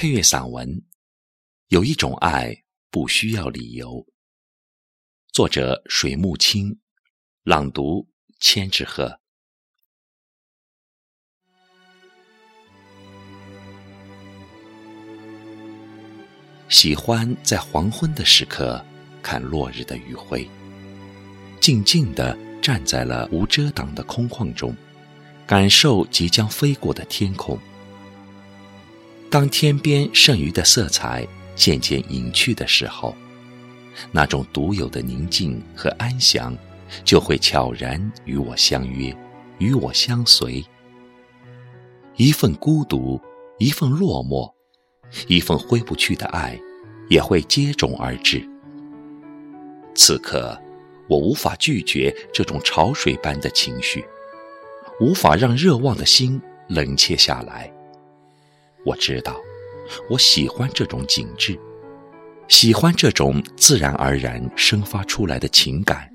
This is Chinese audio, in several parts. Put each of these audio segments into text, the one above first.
配乐散文，有一种爱不需要理由。作者：水木清，朗读：千纸鹤。喜欢在黄昏的时刻看落日的余晖，静静地站在了无遮挡的空旷中，感受即将飞过的天空。当天边剩余的色彩渐渐隐去的时候，那种独有的宁静和安详，就会悄然与我相约，与我相随。一份孤独，一份落寞，一份挥不去的爱，也会接踵而至。此刻，我无法拒绝这种潮水般的情绪，无法让热望的心冷却下来。我知道，我喜欢这种景致，喜欢这种自然而然生发出来的情感。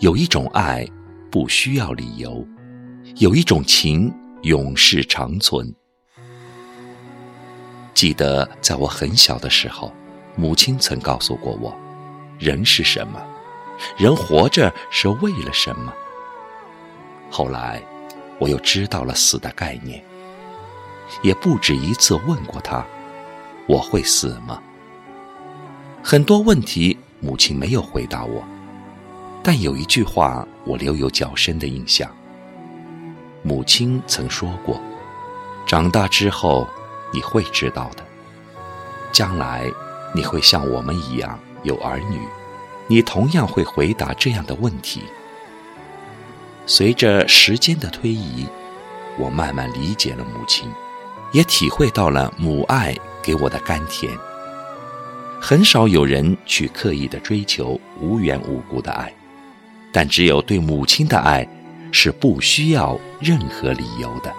有一种爱不需要理由，有一种情永世长存。记得在我很小的时候，母亲曾告诉过我：人是什么？人活着是为了什么？后来，我又知道了死的概念。也不止一次问过他：“我会死吗？”很多问题，母亲没有回答我，但有一句话我留有较深的印象。母亲曾说过：“长大之后你会知道的，将来你会像我们一样有儿女，你同样会回答这样的问题。”随着时间的推移，我慢慢理解了母亲。也体会到了母爱给我的甘甜。很少有人去刻意的追求无缘无故的爱，但只有对母亲的爱是不需要任何理由的。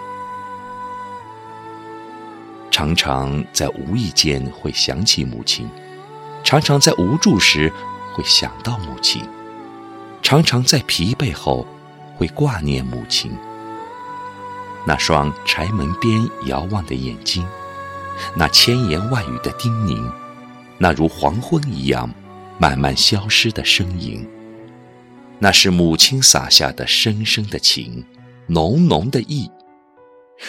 常常在无意间会想起母亲，常常在无助时会想到母亲，常常在疲惫后会挂念母亲。那双柴门边遥望的眼睛，那千言万语的叮咛，那如黄昏一样慢慢消失的身影，那是母亲洒下的深深的情，浓浓的意，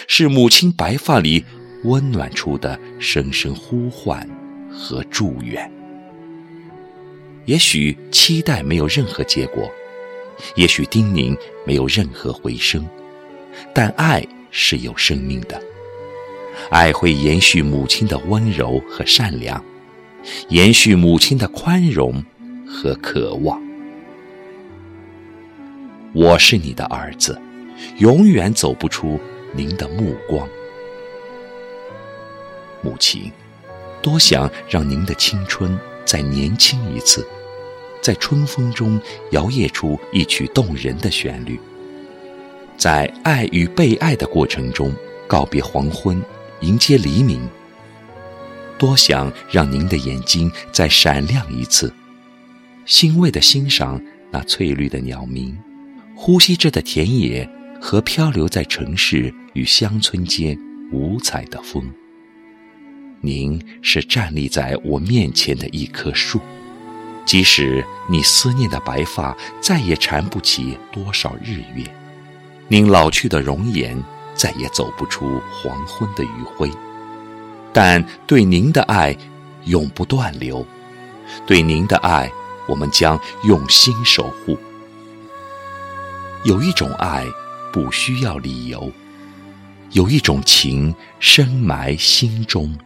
是母亲白发里温暖出的声声呼唤和祝愿。也许期待没有任何结果，也许叮咛没有任何回声。但爱是有生命的，爱会延续母亲的温柔和善良，延续母亲的宽容和渴望。我是你的儿子，永远走不出您的目光。母亲，多想让您的青春再年轻一次，在春风中摇曳出一曲动人的旋律。在爱与被爱的过程中，告别黄昏，迎接黎明。多想让您的眼睛再闪亮一次，欣慰地欣赏那翠绿的鸟鸣，呼吸着的田野和漂流在城市与乡村间五彩的风。您是站立在我面前的一棵树，即使你思念的白发再也缠不起多少日月。您老去的容颜再也走不出黄昏的余晖，但对您的爱永不断流，对您的爱我们将用心守护。有一种爱不需要理由，有一种情深埋心中。